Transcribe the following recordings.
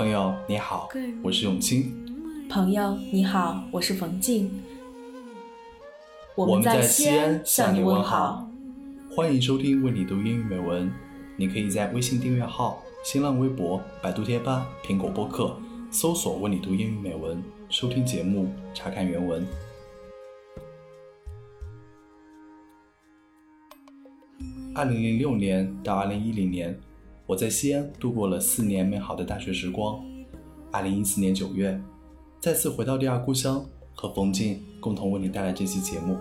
朋友你好，我是永清。朋友你好，我是冯静。我们在西安向你问好。欢迎收听为你读英语美文。你可以在微信订阅号、新浪微博、百度贴吧、苹果播客搜索“为你读英语美文”，收听节目，查看原文。二零零六年到二零一零年，我在西安度过了四年美好的大学时光。二零一四年九月，再次回到第二故乡，和冯静共同为你带来这期节目。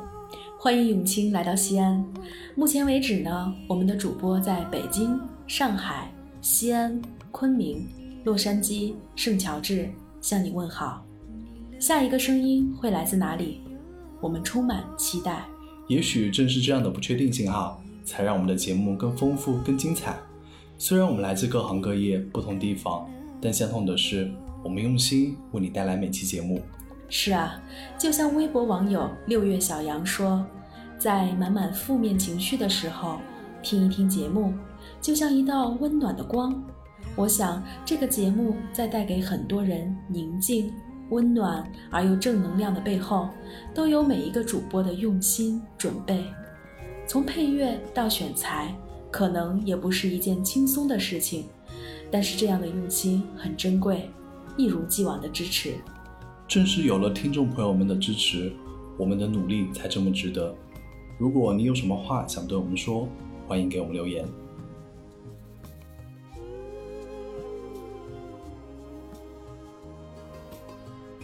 欢迎永清来到西安。目前为止呢，我们的主播在北京、上海、西安、昆明、洛杉矶、圣乔治向你问好。下一个声音会来自哪里？我们充满期待。也许正是这样的不确定性哈。才让我们的节目更丰富、更精彩。虽然我们来自各行各业、不同地方，但相同的是，我们用心为你带来每期节目。是啊，就像微博网友六月小杨说，在满满负面情绪的时候，听一听节目，就像一道温暖的光。我想，这个节目在带给很多人宁静、温暖而又正能量的背后，都有每一个主播的用心准备。从配乐到选材，可能也不是一件轻松的事情，但是这样的用心很珍贵，一如既往的支持。正是有了听众朋友们的支持，我们的努力才这么值得。如果你有什么话想对我们说，欢迎给我们留言。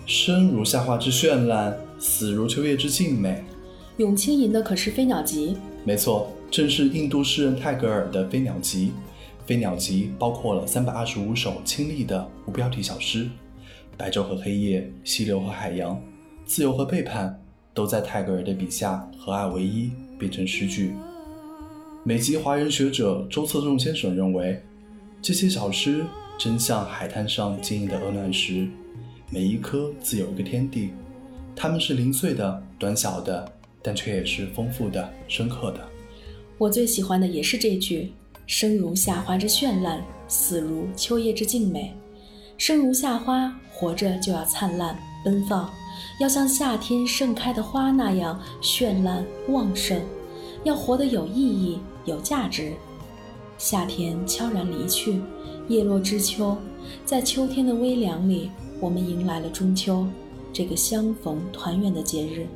生如夏花之绚烂，死如秋叶之静美。永清吟的可是《飞鸟集》。没错，正是印度诗人泰戈尔的《飞鸟集》。《飞鸟集》包括了三百二十五首清丽的无标题小诗，白昼和黑夜，溪流和海洋，自由和背叛，都在泰戈尔的笔下合二为一，变成诗句。美籍华人学者周策仲先生认为，这些小诗真像海滩上坚硬的鹅卵石，每一颗自有一个天地，它们是零碎的、短小的。但却也是丰富的、深刻的。我最喜欢的也是这句：“生如夏花之绚烂，死如秋叶之静美。”生如夏花，活着就要灿烂奔放，要像夏天盛开的花那样绚烂旺盛，要活得有意义、有价值。夏天悄然离去，叶落知秋，在秋天的微凉里，我们迎来了中秋，这个相逢团圆的节日。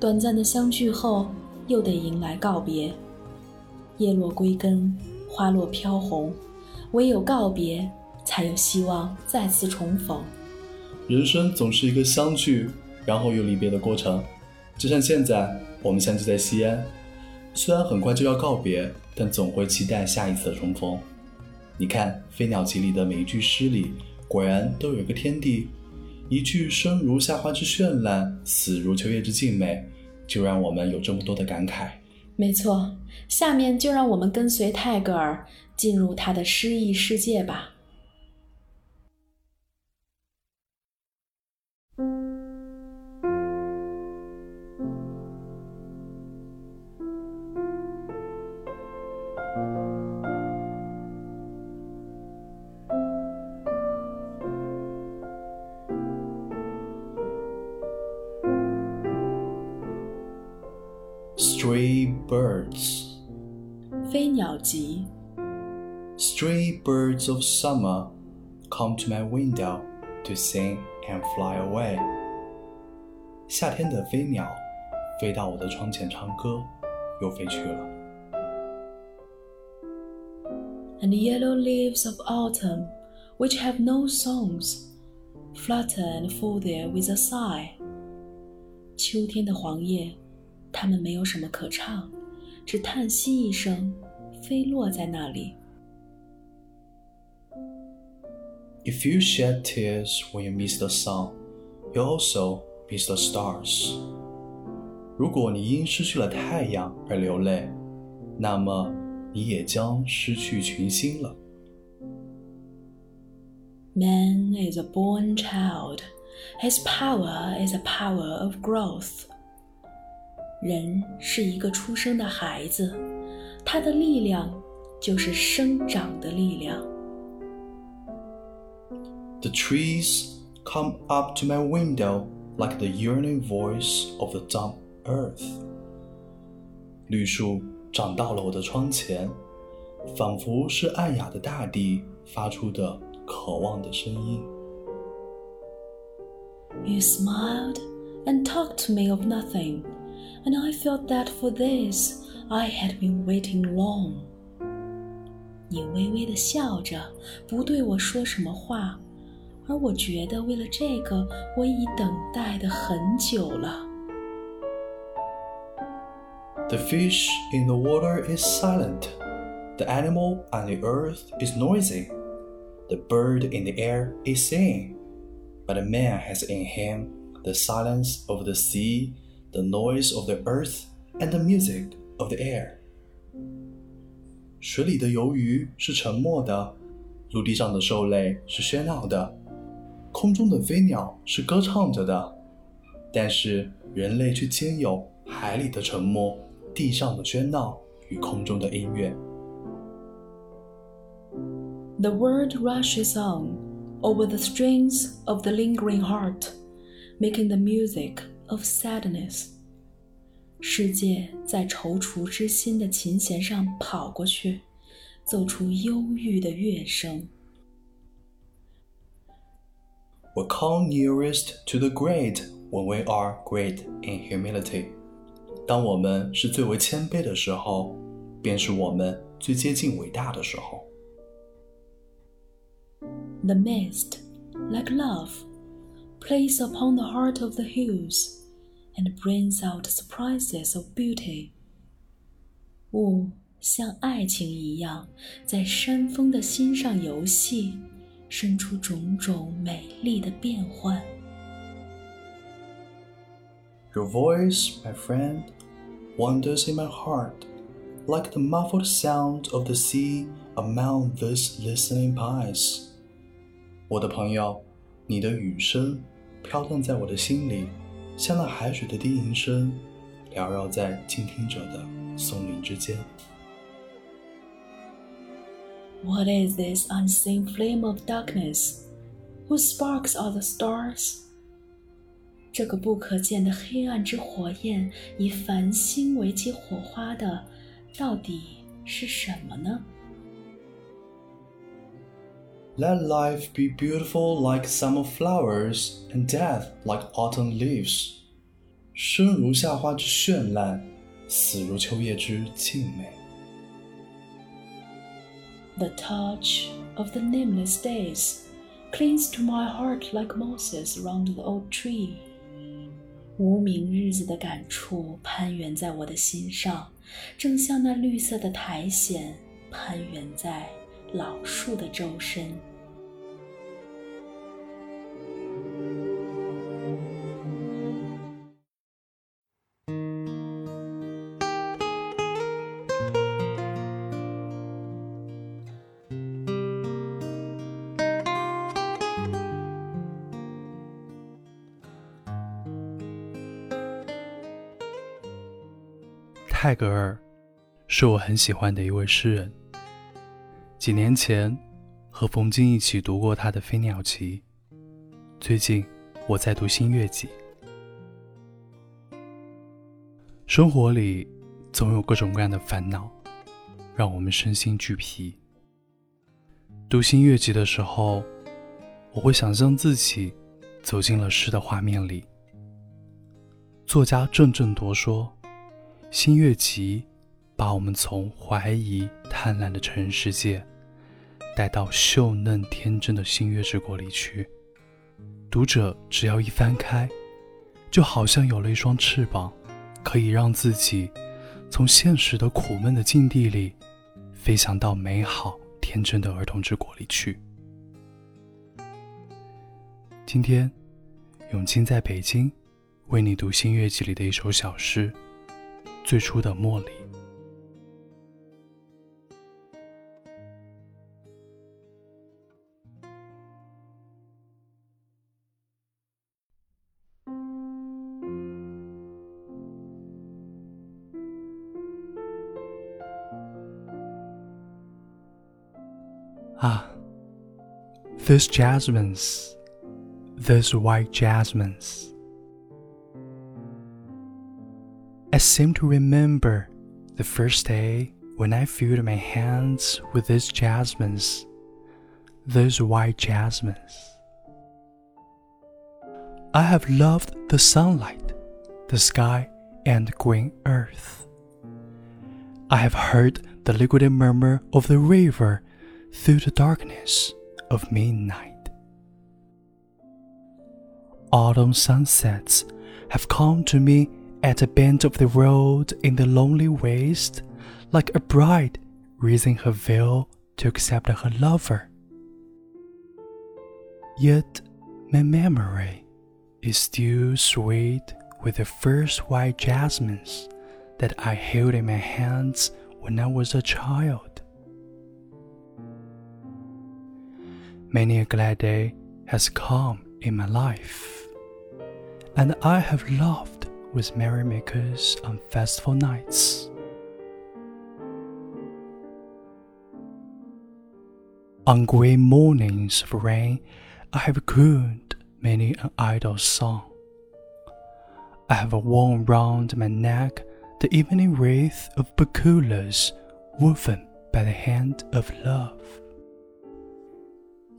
短暂的相聚后，又得迎来告别。叶落归根，花落飘红，唯有告别，才有希望再次重逢。人生总是一个相聚，然后又离别的过程。就像现在，我们相聚在西安，虽然很快就要告别，但总会期待下一次的重逢。你看《飞鸟集》里的每一句诗里，果然都有一个天地。一句“生如夏花之绚烂，死如秋叶之静美”，就让我们有这么多的感慨。没错，下面就让我们跟随泰戈尔进入他的诗意世界吧。Stray birds. 飞鸟集 Stray birds of summer come to my window to sing and fly away. 夏天的飞鸟飞到我的窗前唱歌，又飞去了。And the yellow leaves of autumn, which have no songs, flutter and fall there with a sigh. 秋天的黄叶 它们没有什么可唱，只叹息一声，飞落在那里。If you shed tears when you miss the sun, you also miss the stars. 如果你因失去了太阳而流泪，那么你也将失去群星了。Man is a born child. His power is a power of growth. 人是一个出生的孩子，他的力量就是生长的力量。 The trees come up to my window like the yearning voice of the dumb earth。绿树长到了我的窗前，仿佛是暗哑的大地发出的渴望的声音。You smiled and talked to me of nothing, and I felt that for this I had been waiting long. 你微微的笑着，不对我说什么话，而我觉得为了这个，我已等待的很久了。The fish in the water is silent. The animal on the earth is noisy. The bird in the air is singing. But a man has in him the silence of the sea, the noise of the earth, and the music of the air. 水里的游鱼是沉默的，陆地上的兽类是喧闹的，空中的飞鸟是歌唱着的，但是人类却兼有海里的沉默、地上的喧闹与空中的音乐。The world rushes on over the strings of the lingering heart, making the music of sadness. 世界在踌躇之心的琴弦上跑过去，奏出忧郁的乐声。We come nearest to the great when we are great in humility。当我们是最为谦卑的时候，便是我们最接近伟大的时候。The mist, like love, plays upon the heart of the hills and brings out surprises of beauty. 雾像爱情一样，在山峰的心上游戏，生出种种美丽的变幻。Your voice, my friend, wanders in my heart, like the muffled sound of the sea among these listening pines. 我的朋友，你的语声飘荡在我的心里， 像那海水的低吟声，缭绕在倾听者的松林之间。What is this unseen flame of darkness? Whose sparks are the stars? 这个不可见的黑暗之火焰，以繁星为其火花的，到底是什么呢 ？Let life be beautiful like summer flowers, and death like autumn leaves. 生如夏花之绚烂，死如秋叶之静美。The touch of the nameless days clings to my heart like mosses round the old tree. 无名日子的感触攀援在我的心上，正像那绿色的苔藓攀援在 老树的周身。泰戈尔是我很喜欢的一位诗人。几年前和冯晶一起读过他的《飞鸟集》，最近我在读《新月集》。生活里总有各种各样的烦恼，让我们身心俱疲。读《新月集》的时候，我会想象自己走进了诗的画面里，作家郑振铎说。新月集把我们从怀疑、贪婪的成人世界带到秀嫩天真的新月之国里去。读者只要一翻开，就好像有了一双翅膀，可以让自己从现实的苦闷的境地里飞翔到美好天真的儿童之国里去。今天，永清在北京为你读《新月集》里的一首小诗。最初的茉莉。Ah, 啊，those jasmines, those white jasmines. I seem to remember the first day when I filled my hands with those jasmines, those white jasmines. I have loved the sunlight, the sky, and green earth. I have heard the liquid murmur of the river through the darkness of midnight. Autumn sunsets have come to me at a bend of the road in the lonely waste, like a bride raising her veil to accept her lover. Yet my memory is still sweet with the first white jasmines that I held in my hands when I was a child. Many a glad day has come in my life, and I have laughed with merrymakers on festival nights. On gray mornings of rain, I have crooned many an idle song. I have worn round my neck the evening wreath of bakulas woven by the hand of love.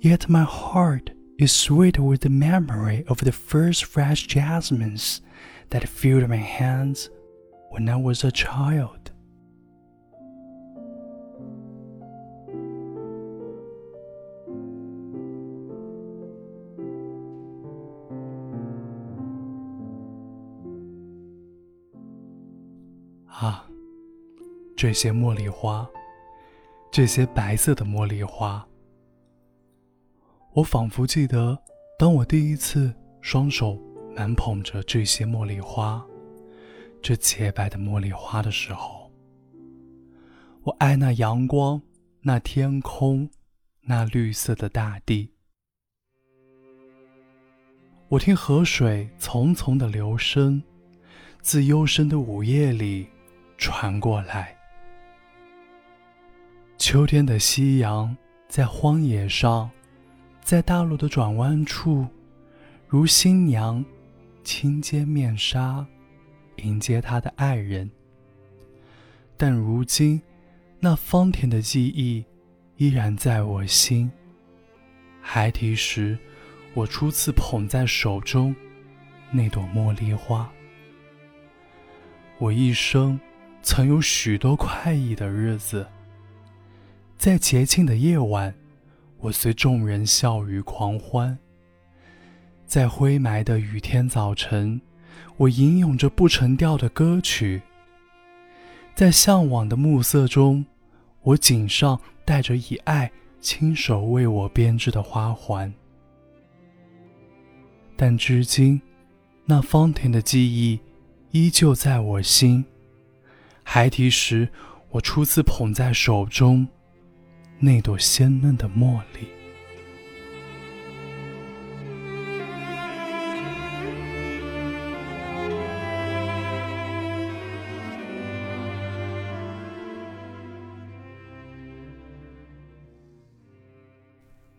Yet my heart is sweet with the memory of the first fresh jasmines that filled my hands when I was a child. 啊，这些茉莉花，这些白色的茉莉花， 我仿佛记得，当我第一次双手满捧着这些茉莉花，这洁白的茉莉花的时候，我爱那阳光，那天空，那绿色的大地。我听河水淙淙的流声，自幽深的午夜里。传过来。秋天的夕阳在荒野上，在大路的转弯处，如新娘轻揭面纱，迎接她的爱人。但如今，那芳甜的记忆依然在我心。孩提时，我初次捧在手中那朵茉莉花。我一生。曾有许多快意的日子，在节庆的夜晚，我随众人笑语狂欢；在灰霾的雨天早晨，我吟咏着不成调的歌曲；在向往的暮色中，我颈上戴着以爱亲手为我编织的花环。但至今，那芳甜的记忆依旧在我心。孩提时，我初次捧在手中那朵鲜嫩的茉莉。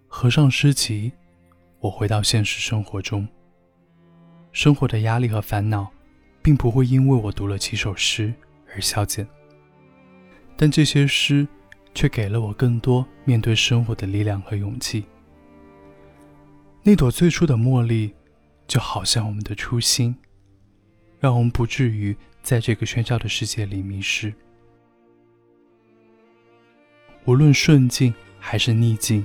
合上诗集，我回到现实生活中。生活的压力和烦恼，并不会因为我读了几首诗。而消减，但这些诗却给了我更多面对生活的力量和勇气。那朵最初的茉莉，就好像我们的初心，让我们不至于在这个喧嚣的世界里迷失。无论顺境还是逆境，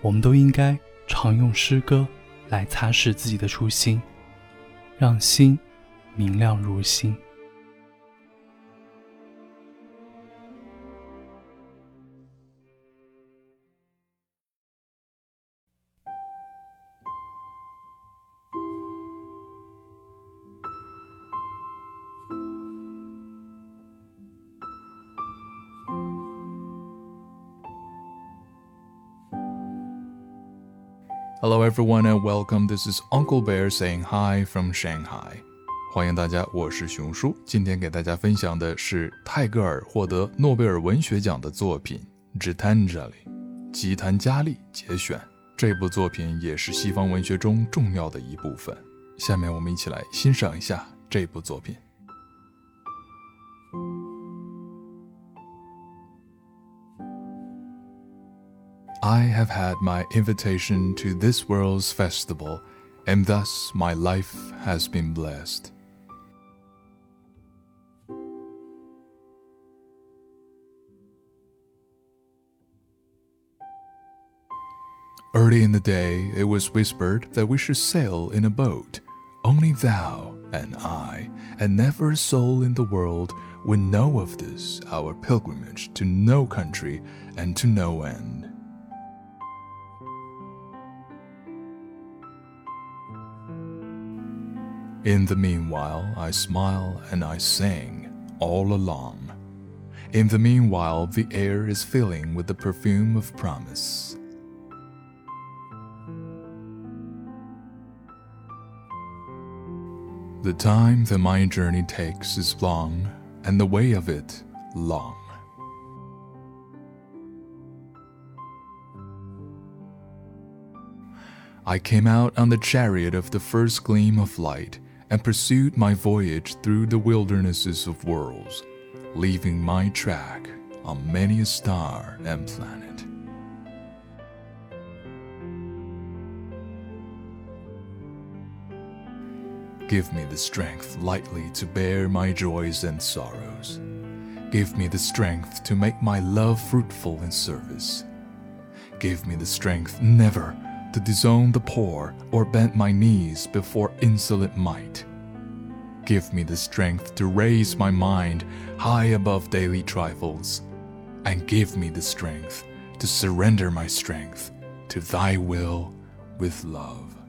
我们都应该常用诗歌来擦拭自己的初心，让心明亮如新。Hello everyone and welcome. This is Uncle Bear saying hi from Shanghai. 欢迎大家，我是熊叔。今天给大家分享的是泰戈尔获得诺贝尔文学奖的作品《Gitanjali》，吉檀迦利节选。这部作品也是西方文学中重要的一部分。下面我们一起来欣赏一下这部作品。I have had my invitation to this world's festival, and thus my life has been blessed. Early in the day, it was whispered that we should sail in a boat. Only thou and I, and never a soul in the world, would know of this, our pilgrimage to no country and to no end. In the meanwhile, I smile and I sing all along. In the meanwhile, the air is filling with the perfume of promise. The time that my journey takes is long, and the way of it long. I came out on the chariot of the first gleam of light and pursued my voyage through the wildernesses of worlds, leaving my track on many a star and planet. Give me the strength lightly to bear my joys and sorrows. Give me the strength to make my love fruitful in service. Give me the strength never to disown the poor or bend my knees before insolent might. Give me the strength to raise my mind high above daily trifles, and give me the strength to surrender my strength to thy will with love.